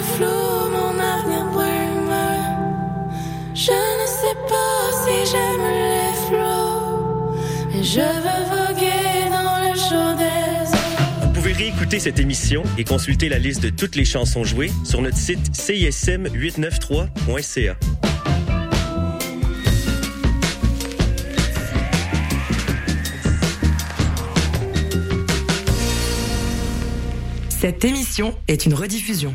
le flou, mon avenir brume. Je ne sais pas si j'aime les flots, mais je veux voguer dans le chaud des eaux. Vous pouvez réécouter cette émission et consulter la liste de toutes les chansons jouées sur notre site cism893.ca. Cette émission est une rediffusion.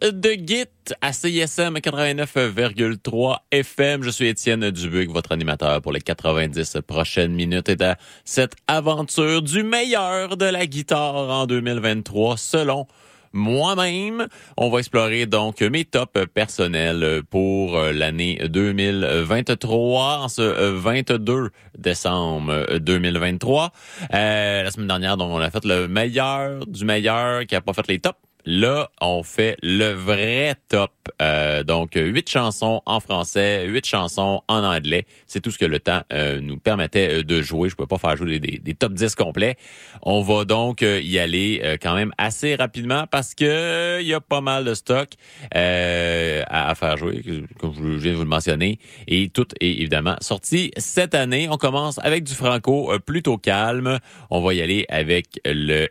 De Git à CISM 89,3 FM. Je suis Étienne Dubuc, votre animateur pour les 90 prochaines minutes et de cette aventure du meilleur de la guitare en 2023 selon moi-même. On va explorer donc mes tops personnels pour l'année 2023 en ce 22 décembre 2023. Euh, la semaine dernière, on a fait le meilleur du meilleur qui a pas fait les tops. Là, on fait le vrai top. Euh, donc, huit chansons en français, huit chansons en anglais. C'est tout ce que le temps euh, nous permettait euh, de jouer. Je peux pas faire jouer des, des, top 10 complets. On va donc euh, y aller euh, quand même assez rapidement parce que il y a pas mal de stock à, à, faire jouer, comme je viens de vous le mentionner. Et tout est évidemment sorti cette année. On commence avec du franco plutôt calme. On va y aller avec le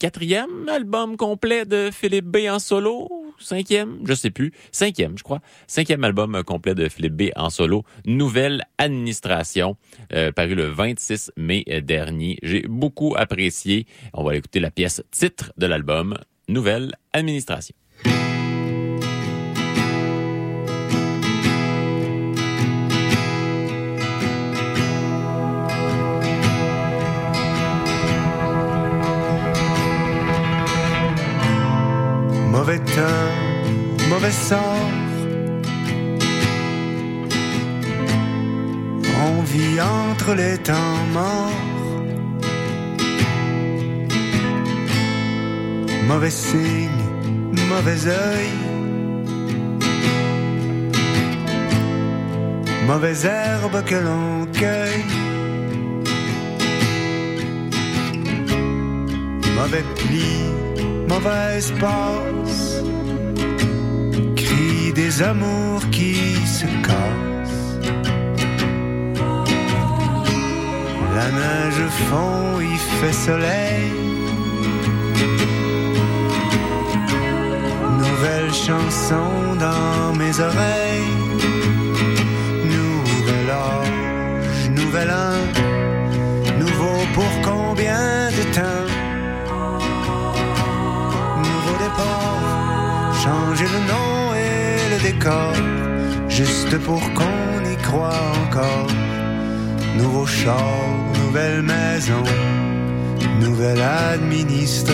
quatrième album complet de Philippe B en solo, cinquième, je sais plus, cinquième, je crois, cinquième album complet de Philippe B en solo, Nouvelle Administration, euh, paru le 26 mai dernier. J'ai beaucoup apprécié. On va écouter la pièce titre de l'album, Nouvelle Administration. Les temps. Mauvais signe, mauvais œil. Mauvaise herbe que l'on cueille. Mauvais pli, mauvaise passe, cri des amours qui se cassent. La neige fond, il fait soleil. Nouvelle chanson dans mes oreilles. Nouvel âge, nouvel an. Nouveau pour combien de temps? changer le nom et le décor, juste pour qu'on y croit encore. Nouveau char, nouvelle maison, nouvelle administration.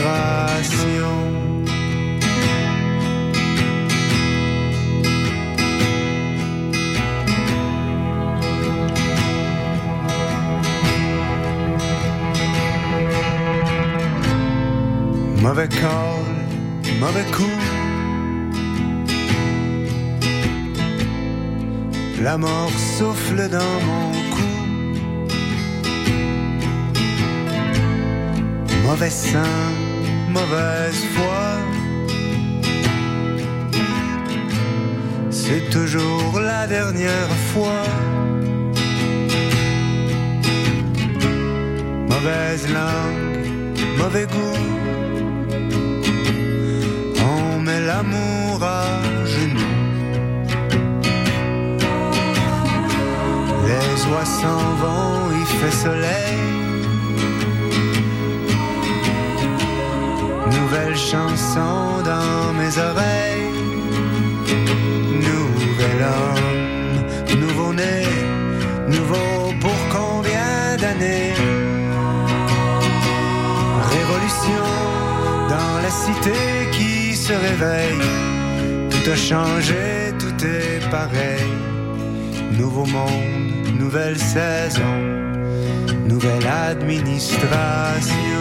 Mauvais call, mauvais coup. La mort souffle dans mon Mauvais sein, mauvaise foi. C'est toujours la dernière fois. Mauvaise langue, mauvais goût. On met l'amour à genoux. Les oies s'en vont, il fait soleil. Nouvelle chanson dans mes oreilles. Nouvel homme, nouveau né, nouveau pour combien d'années? Révolution dans réveille. Tout a changé, tout est pareil. Nouveau monde, nouvelle saison, nouvelle administration.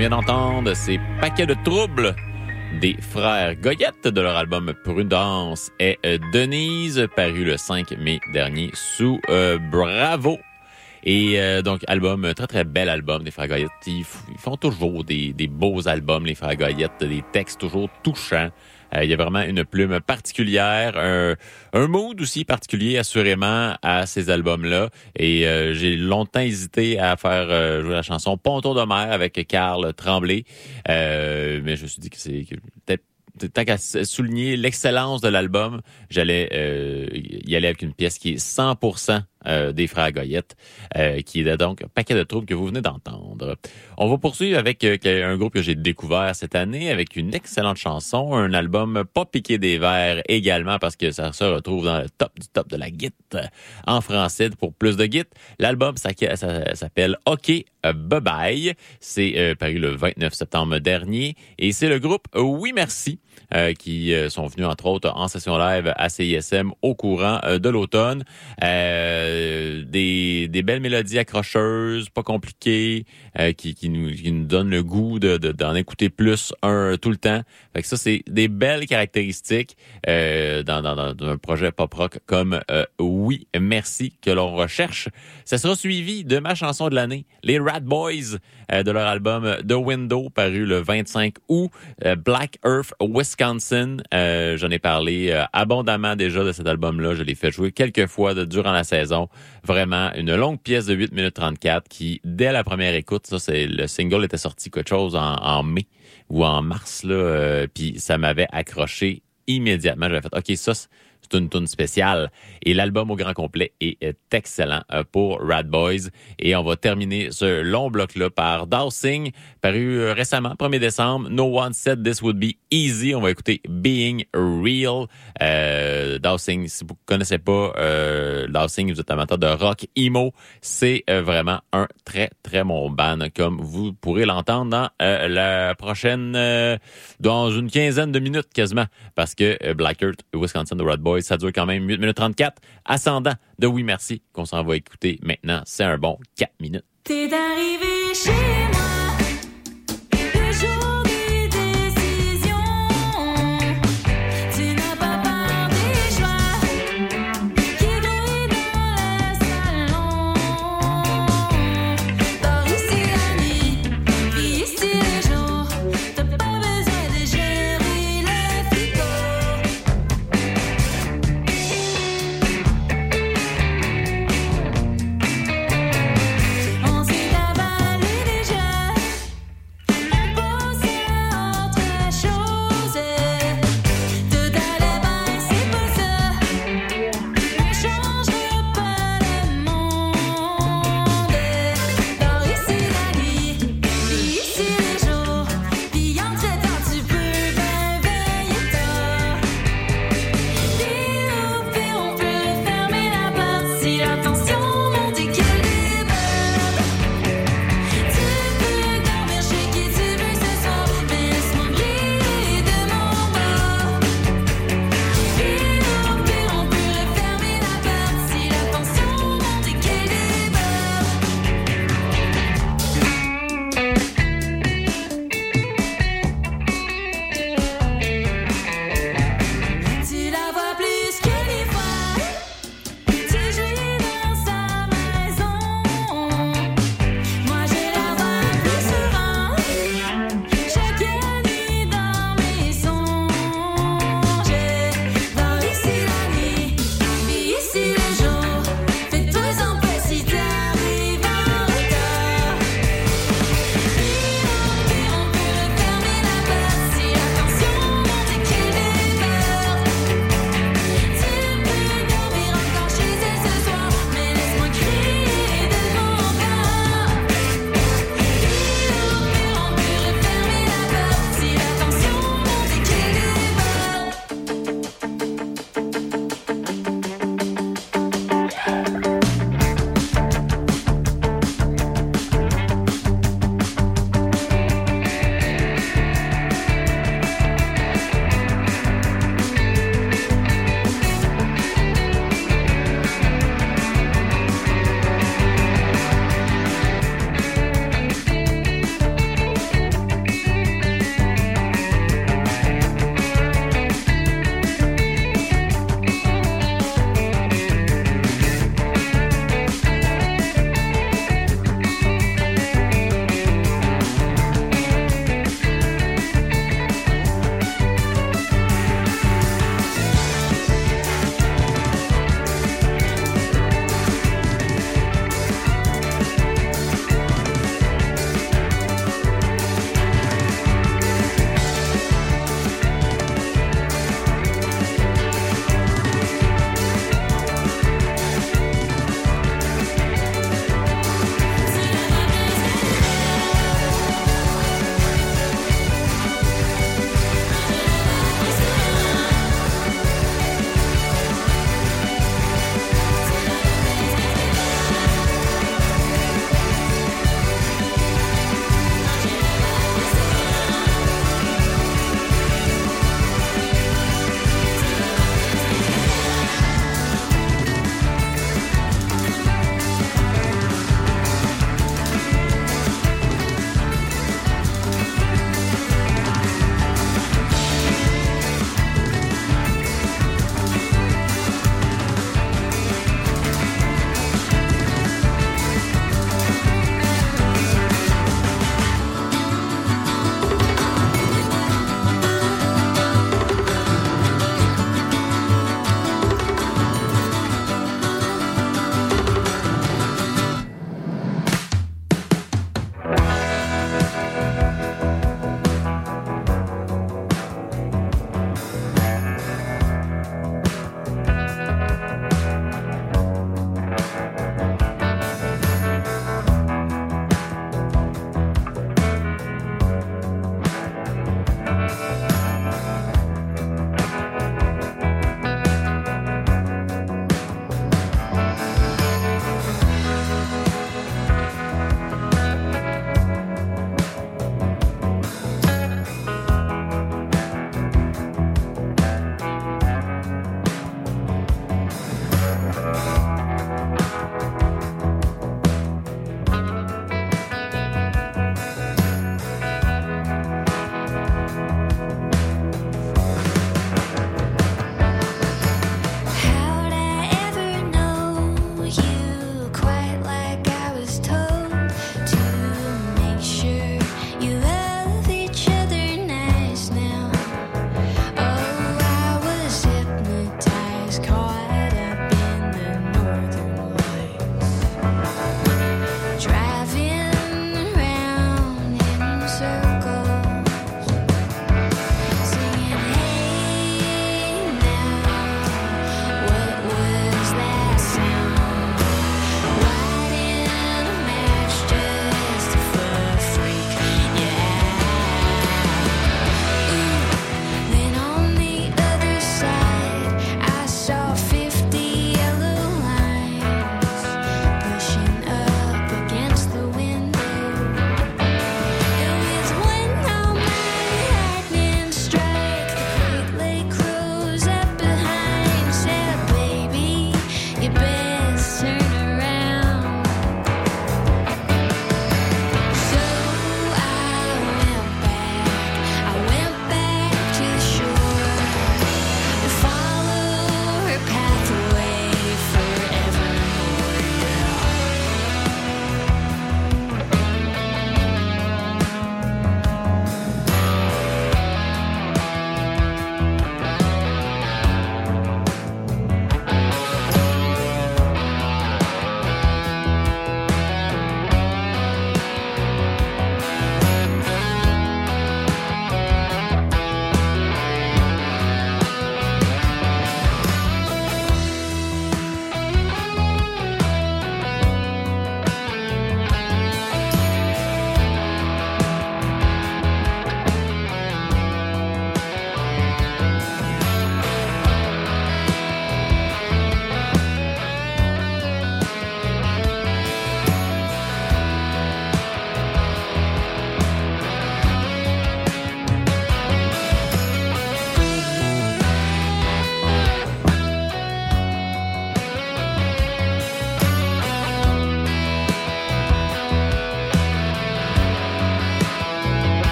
Vient d'entendre, c'est Paquet de troubles des frères Goyette de leur album Prudence et euh, Denise, paru le 5 mai dernier sous euh, Bravo. Et euh, donc, album, très très bel album des Frères Goyette. Ils font toujours des, des beaux albums, les Frères Goyette, des textes toujours touchants. Euh, il y a vraiment une plume particulière, un, un mood aussi particulier assurément à ces albums-là. Et euh, j'ai longtemps hésité à faire euh, jouer la chanson Ponton de mer avec Carl Tremblay. Mais je me suis dit que c'est peut-être tant qu'à souligner l'excellence de l'album, j'allais euh, y aller avec une pièce qui est 100% euh, des frères Goyette, euh, qui est donc un paquet de troubles que vous venez d'entendre. On va poursuivre avec euh, un groupe que j'ai découvert cette année avec une excellente chanson, un album pas piqué des verres également parce que ça se retrouve dans le top du top de la git en français pour plus de git. L'album s'appelle OK Bye Bye. C'est paru le 29 septembre dernier et c'est le groupe Oui Merci euh, qui euh, sont venus entre autres en session live à CISM au courant euh, de l'automne. Euh, des, des belles mélodies accrocheuses, pas compliquées, qui, qui, nous, qui nous donnent le goût de, de- d'en écouter plus un tout le temps. Fait que ça, c'est des belles caractéristiques dans, dans, dans un projet pop rock comme Oui, merci que l'on recherche. Ça sera suivi de ma chanson de l'année, les Rat Boys, de leur album The Window, paru le 25 août, Black Earth, Wisconsin. Euh, J'en ai parlé euh, abondamment déjà de cet album-là. Je l'ai fait jouer quelques fois durant la saison. Vraiment, une longue pièce de 8 minutes 34 qui, dès la première écoute, ça, c'est le single était sorti quelque chose en, en mai ou en mars, là, euh, puis ça m'avait accroché immédiatement. J'avais fait, OK, ça, c'est une tune spéciale. Et l'album au grand complet est, excellent euh, pour Rad Boys. Et on va terminer ce long bloc-là par Dowsing, paru euh, récemment, 1er décembre. No one said this would be easy. On va écouter Being Real. Euh, Dowsing, si vous connaissez pas euh, Dowsing, vous êtes amateur de rock emo, c'est euh, vraiment un très, très bon band, comme vous pourrez l'entendre dans la prochaine, dans une quinzaine de minutes quasiment, parce que Black Earth, Wisconsin, The Red Boys, ça dure quand même 8 minutes 34. Ascendant de Oui Merci, qu'on s'en va écouter maintenant, c'est un bon 4 minutes. T'es arrivé chez moi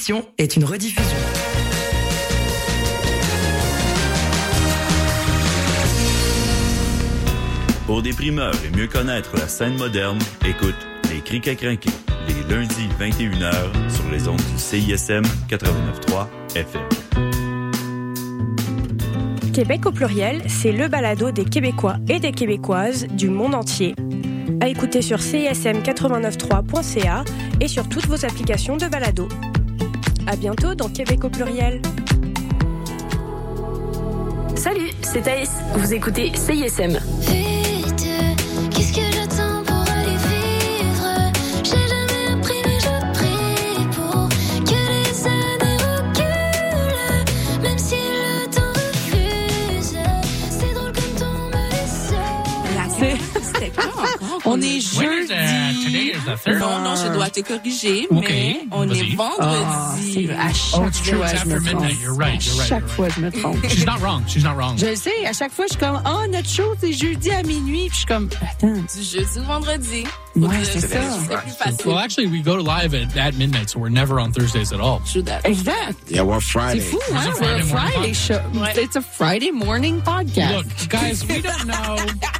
émission est une rediffusion. Pour des primeurs et mieux connaître la scène moderne, écoute Les Crics à crinquer, les lundis 21h sur les ondes du CISM 89.3 FM. Québec au pluriel, c'est le balado des Québécois et des Québécoises du monde entier. À écouter sur cism893.ca et sur toutes vos applications de balado. À bientôt dans Québec au pluriel. Salut, c'est Thaïs. Vous écoutez CISM. On est jeudi. Non, non, je dois te corriger, mais on est vendredi. Ah, à chaque Oh, it's true, fois, it's je me after trompe. midnight. You're right, you're À right, chaque fois, je me trompe. She's not wrong. She's not wrong. Je sais, à chaque fois, je suis comme, oh, notre show, c'est jeudi à minuit. Puis je suis comme, attends. Du jeudi au vendredi. Ouais, c'est ça. C'est. Well, actually, we go to live at, at midnight, so we're never on Thursdays at all. Exact. Yeah, we're C'est Friday. fou, It's hein? a We're Friday a Friday show. It's a Friday morning podcast. Look, guys, we don't know.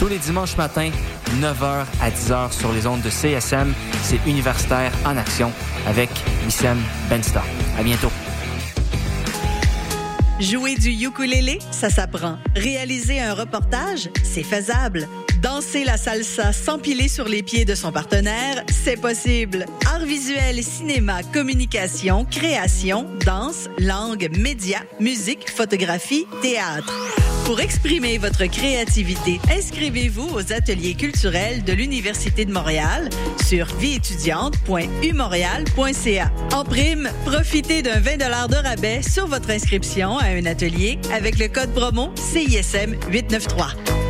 Tous les dimanches matins, 9h à 10h sur les ondes de CSM, c'est Universitaire en action avec Wissem Benstar. À bientôt. Jouer du ukulélé, ça s'apprend. Réaliser un reportage, c'est faisable. Danser la salsa sans piler sur les pieds de son partenaire, c'est possible. Art visuel, cinéma, communication, création, danse, langue, médias, musique, photographie, théâtre. Pour exprimer votre créativité, inscrivez-vous aux ateliers culturels de l'Université de Montréal sur vieétudiante.umontréal.ca. En prime, profitez d'un 20 de rabais sur votre inscription à un atelier avec le code promo CISM 893.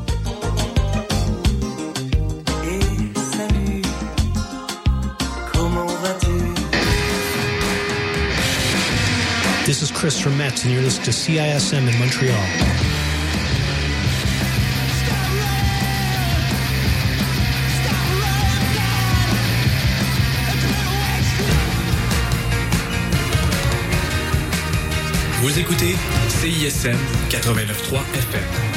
Chris from Metz, and you're listening to CISM in Montreal. Vous écoutez CISM 89.3 FM.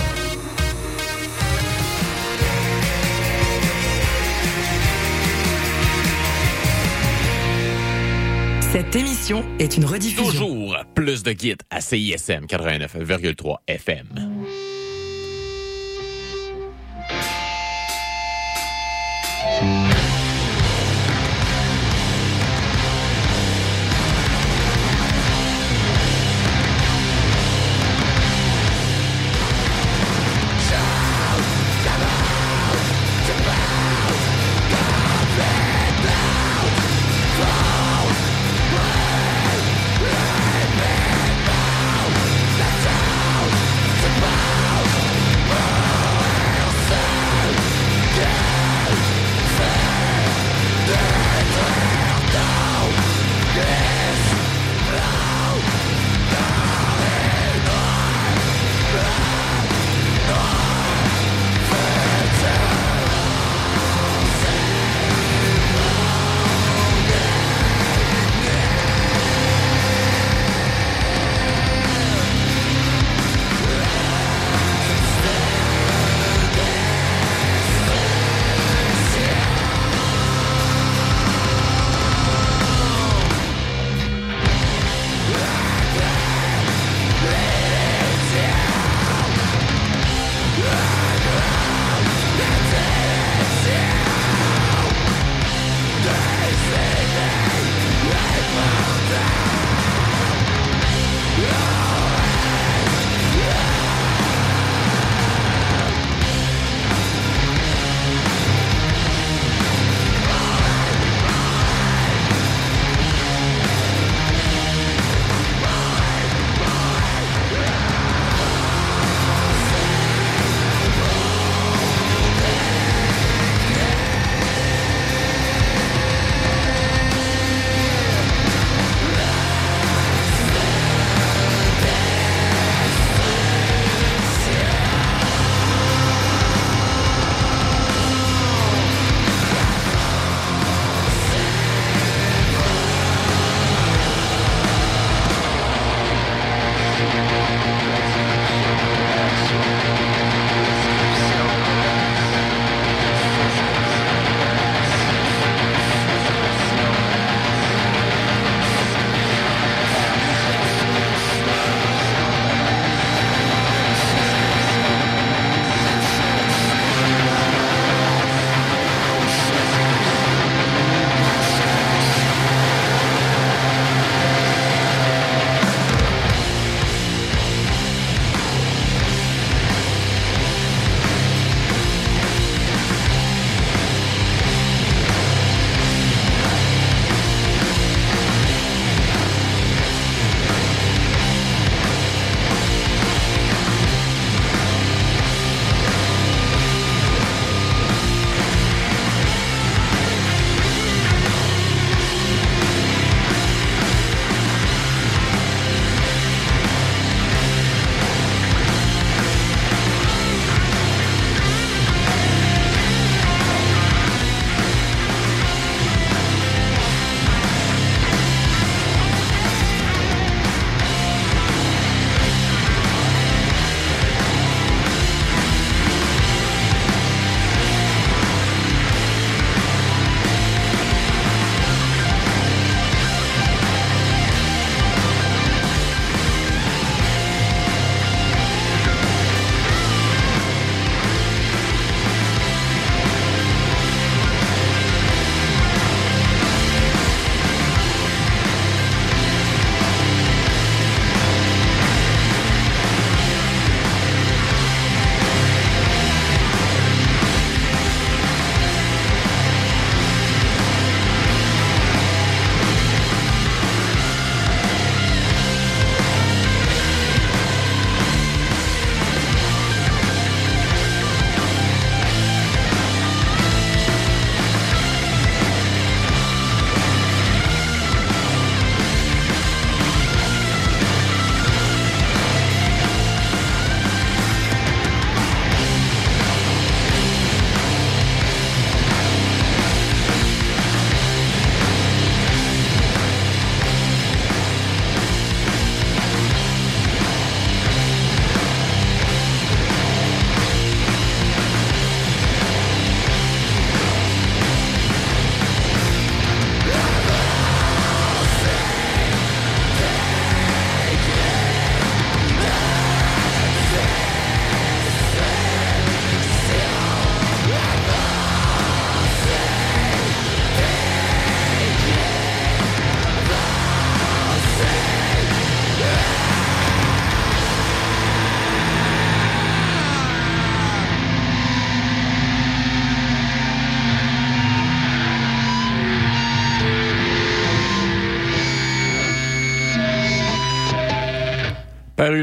Cette émission est une rediffusion. Toujours plus de guides à CISM 89,3 FM.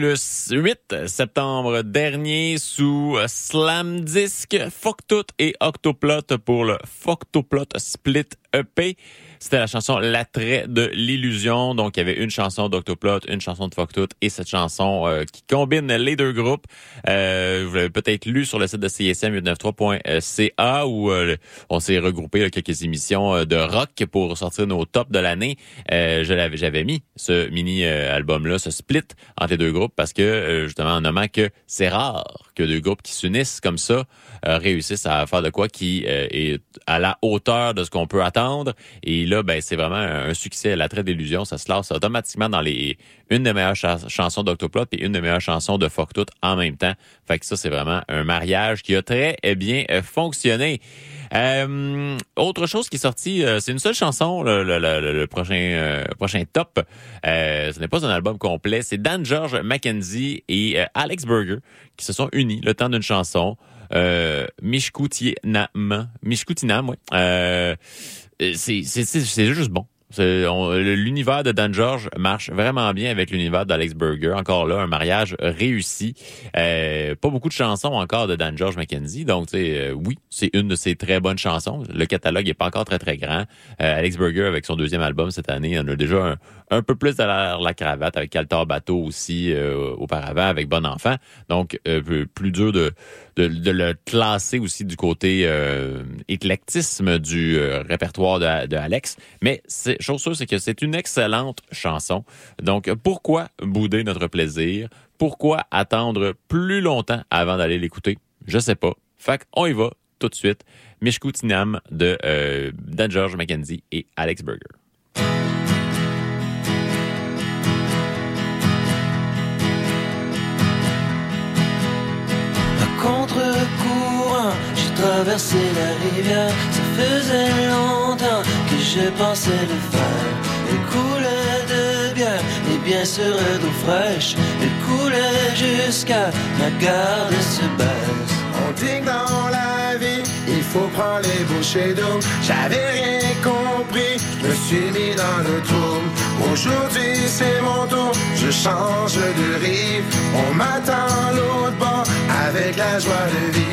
Le 8 septembre dernier sous Slam Disc, et Octoplot pour le Fuctoplot Split EP. C'était la chanson L'attrait de l'illusion. Donc, il y avait une chanson d'Octoplot, une chanson de Fuck et cette chanson euh, qui combine les deux groupes. Euh, vous l'avez peut-être lu sur le site de CSM 893.ca où euh, on s'est regroupé quelques émissions euh, de rock pour sortir nos tops de l'année. Je l'avais, j'avais mis ce mini album-là, ce split entre les deux groupes parce que justement en nommant que c'est rare que deux groupes qui s'unissent comme ça réussissent à faire de quoi qui est à la hauteur de ce qu'on peut attendre. Et là, ben c'est vraiment un, succès. La traite d'illusion, ça se lance automatiquement dans les une des meilleures cha- chansons d'Octoplot et une des meilleures chansons de Fuck Tout en même temps. Fait que ça, c'est vraiment un mariage qui a très eh bien euh, fonctionné. Euh, autre chose qui est sortie, euh, c'est une seule chanson, le, le- prochain prochain top. Ce n'est pas un album complet. C'est Dan George Mackenzie et Alex Berger qui se sont unis le temps d'une chanson. Euh, Mishkutinam, Mishkutinam, ouais. Euh, c'est juste bon. L'univers de Dan George marche vraiment bien avec l'univers d'Alex Berger. Encore là, un mariage réussi. Euh, pas beaucoup de chansons encore de Dan George Mackenzie. Donc, euh, oui, c'est une de ses très bonnes chansons. Le catalogue est pas encore très, très grand. Euh, Alex Berger, avec son deuxième album cette année, en a déjà un, un peu plus à la, cravate, avec Caltar Bateau aussi euh, auparavant, avec Bon Enfant. Donc, euh, plus dur de, de, de le classer aussi du côté euh, éclectisme du euh, répertoire de, de Alex. Mais c'est, chose sûre, c'est que c'est une excellente chanson. Donc, pourquoi bouder notre plaisir? Pourquoi attendre plus longtemps avant d'aller l'écouter? Je sais pas. Fait on y va tout de suite. Mishkutinam de euh, Dan George Mackenzie et Alex Berger. Contre-courant, j'ai traversé la rivière. Ça faisait longtemps que je pensais le faire. Elle coulait de bière et bien sûr d'eau fraîche. Elle coulait jusqu'à ma garde se baisse. On dit que dans la vie, faut prendre les bouchées d'eau. J'avais rien compris, je me suis mis dans le trou. Aujourd'hui, c'est mon tour, je change de rive. On m'attend l'autre bord avec la joie de vivre.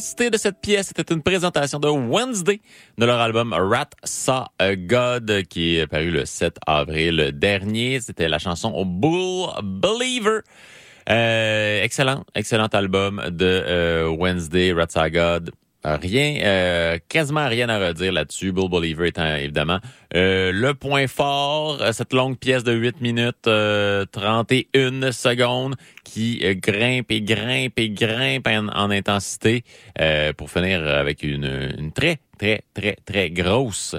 L'intensité de cette pièce était une présentation de Wednesday de leur album Rat Saw God qui est paru le 7 avril dernier. C'était la chanson Bull Believer. Euh, excellent, excellent album de euh, Wednesday, Rat Saw God. Euh, Rien, euh, quasiment rien à redire là-dessus. Bull Believer étant évidemment euh, le point fort, cette longue pièce de 8 minutes euh, 31 secondes qui grimpe et grimpe et grimpe en, en intensité pour finir avec une, très, très, très, très grosse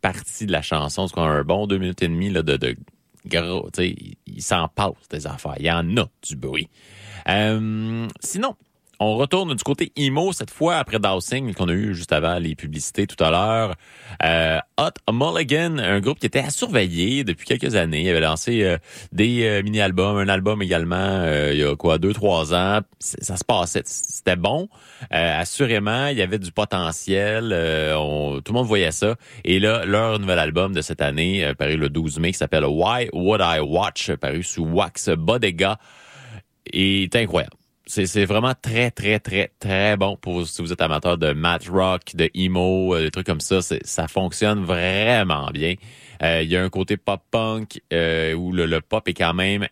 partie de la chanson. C'est un bon deux minutes et demie là, de, de gros, tu sais, il, s'en passe des affaires. Il y en a du bruit. Sinon, on retourne du côté emo cette fois après Dowsing qu'on a eu juste avant les publicités tout à l'heure. Euh, Hot Mulligan, un groupe qui était à surveiller depuis quelques années. Il avait lancé euh, des euh, mini-albums, un album également il y a quoi deux trois ans. Ça se passait, c'était bon. Assurément, il y avait du potentiel. tout le monde voyait ça. Et là, leur nouvel album de cette année, paru le 12 mai, qui s'appelle Why Would I Watch, paru sous Wax Bodega, est incroyable. C'est, vraiment très, très, très, très bon pour si vous êtes amateur de mat rock, de emo, euh, des trucs comme ça. Ça fonctionne vraiment bien. Euh, Il y a un côté pop-punk euh, où le, le pop est quand même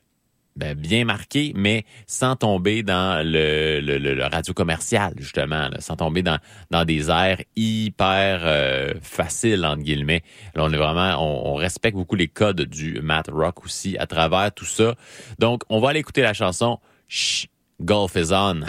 ben, bien marqué, mais sans tomber dans le, le, le- radio commercial, justement, là, sans tomber dans, dans des airs hyper euh, faciles, entre guillemets. Là, on est vraiment, on, on respecte beaucoup les codes du mat rock aussi à travers tout ça. Donc, on va aller écouter la chanson Shh, Golf is on.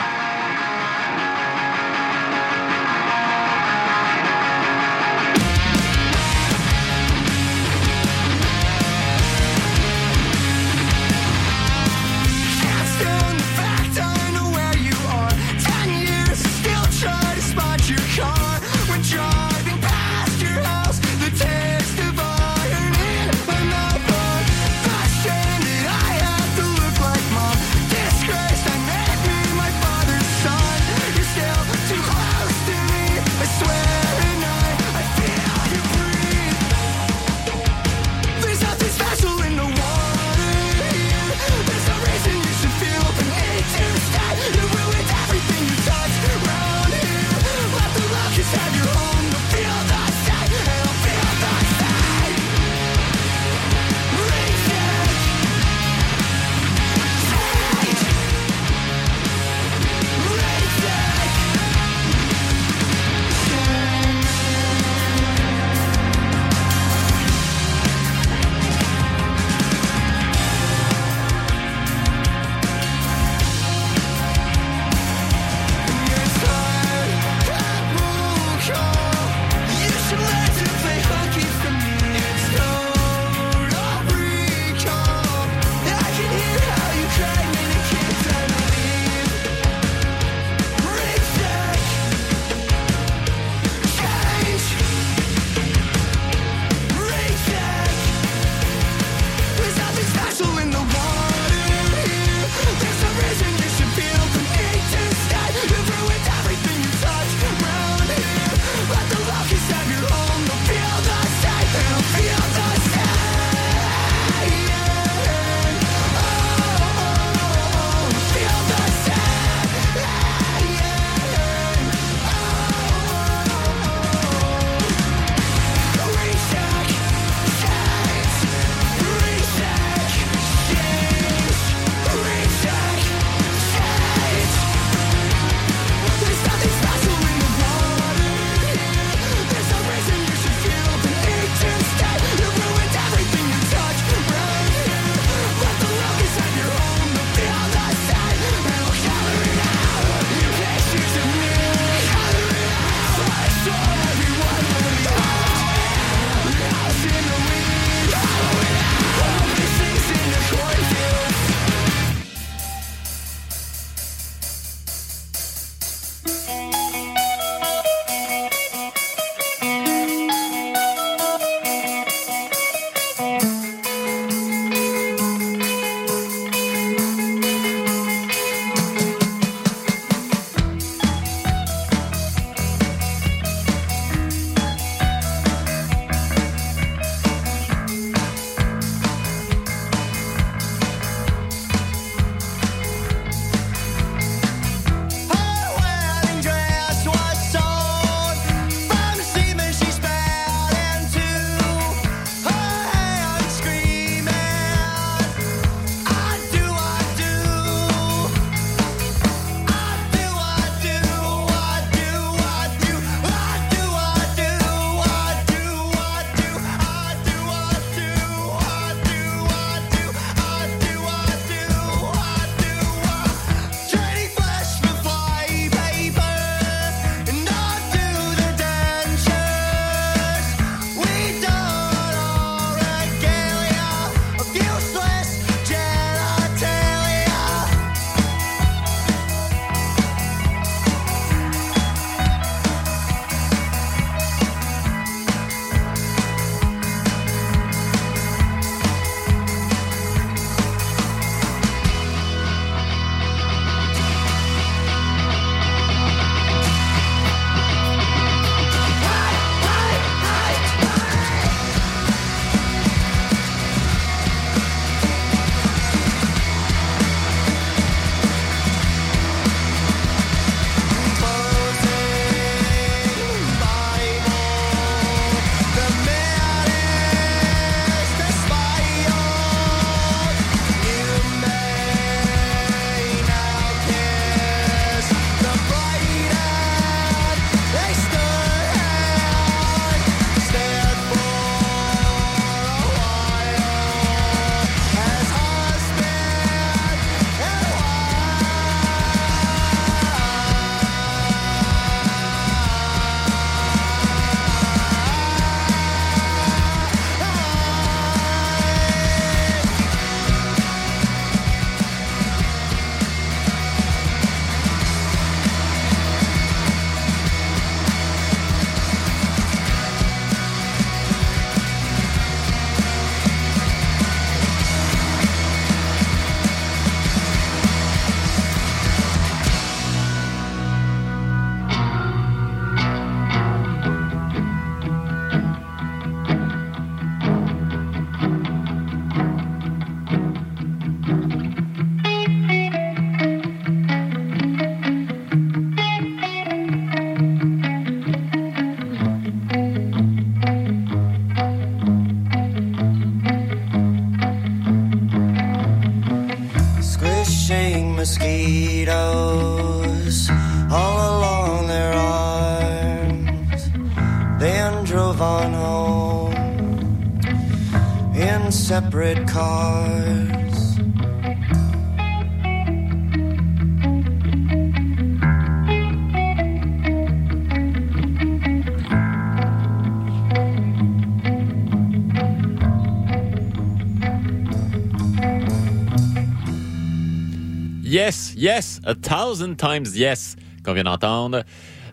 Yes, a thousand times yes, qu'on vient d'entendre.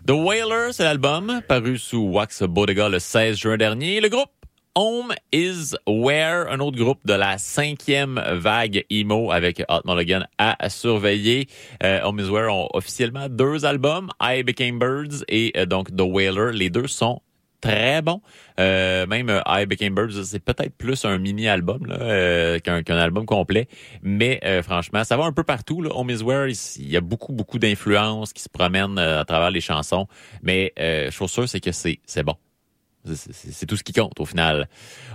The Wailer, c'est l'album, paru sous Wax Bodega le 16 juin dernier. Le groupe Home is Where, un autre groupe de la cinquième vague emo avec Hot Mulligan à surveiller. Euh, Home is Where ont officiellement deux albums, I Became Birds et euh, donc The Wailer. Les deux sont très bons. Euh, même euh, I Became Birds, c'est peut-être plus un mini-album euh, qu'un album complet. Mais franchement, ça va un peu partout. Là. Home is Where, il y a beaucoup, beaucoup d'influences qui se promènent à travers les chansons. Mais euh, je suis sûr, c'est que c'est c'est bon. C'est- tout ce qui compte au final.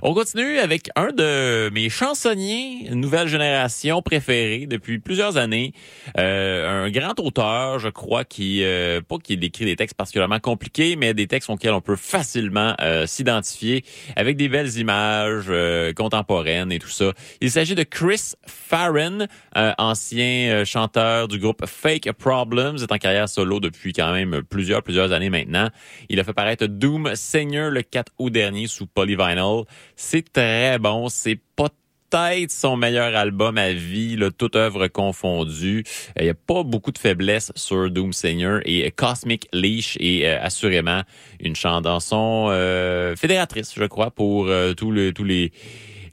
On continue avec un de mes chansonniers nouvelle génération préférés depuis plusieurs années. Euh, un grand auteur, je crois, qui euh, pas qu'il écrit des textes particulièrement compliqués, mais des textes auxquels on peut facilement euh, s'identifier avec des belles images euh, contemporaines et tout ça. Il s'agit de Chris Farron, euh, ancien euh, chanteur du groupe Fake Problems, est en carrière solo depuis quand même plusieurs plusieurs années maintenant. Il a fait paraître Doom Senior le 4 août dernier sous Polyvinyl. C'est très bon, c'est peut-être son meilleur album à vie, là, toute œuvre confondue. Euh, Il n'y a pas beaucoup de faiblesses sur Doom Senior et euh, Cosmic Leash est euh, assurément une chanson euh, fédératrice, je crois, pour tous les tous les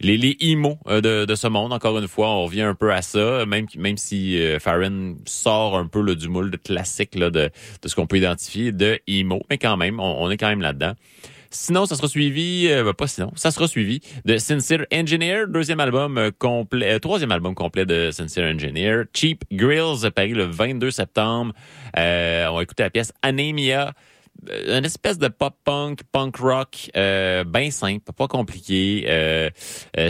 les, les euh, de, de ce monde. Encore une fois, on revient un peu à ça, même même si euh, Farron sort un peu là, du moule de classique là, de, de ce qu'on peut identifier de emo, mais quand même, on, on est quand même là-dedans. Sinon, ça sera suivi, euh, ben, pas sinon, ça sera suivi de Sincere Engineer, deuxième album euh, complet, euh, troisième album complet de Sincere Engineer, Cheap Grills, paru le 22 septembre. Euh, on va écouter la pièce Anemia, euh, une espèce de pop punk, punk rock, euh, bien simple, pas compliqué. Euh,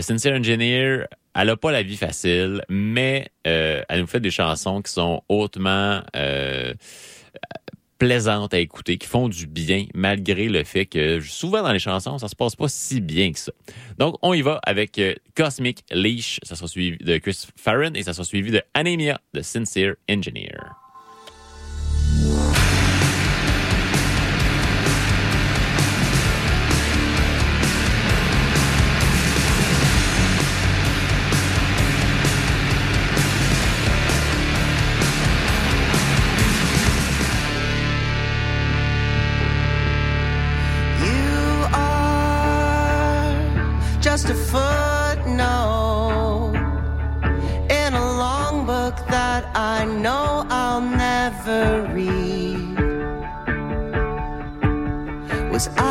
Sincere Engineer, elle a pas la vie facile, mais elle nous fait des chansons qui sont hautement plaisantes à écouter, qui font du bien, malgré le fait que souvent dans les chansons, ça se passe pas si bien que ça. Donc, on y va avec euh, Cosmic Leash, ça sera suivi de Chris Farron et ça sera suivi de Anemia de Sincere Engineer. Just a footnote in a long book that I know I'll never read. Was I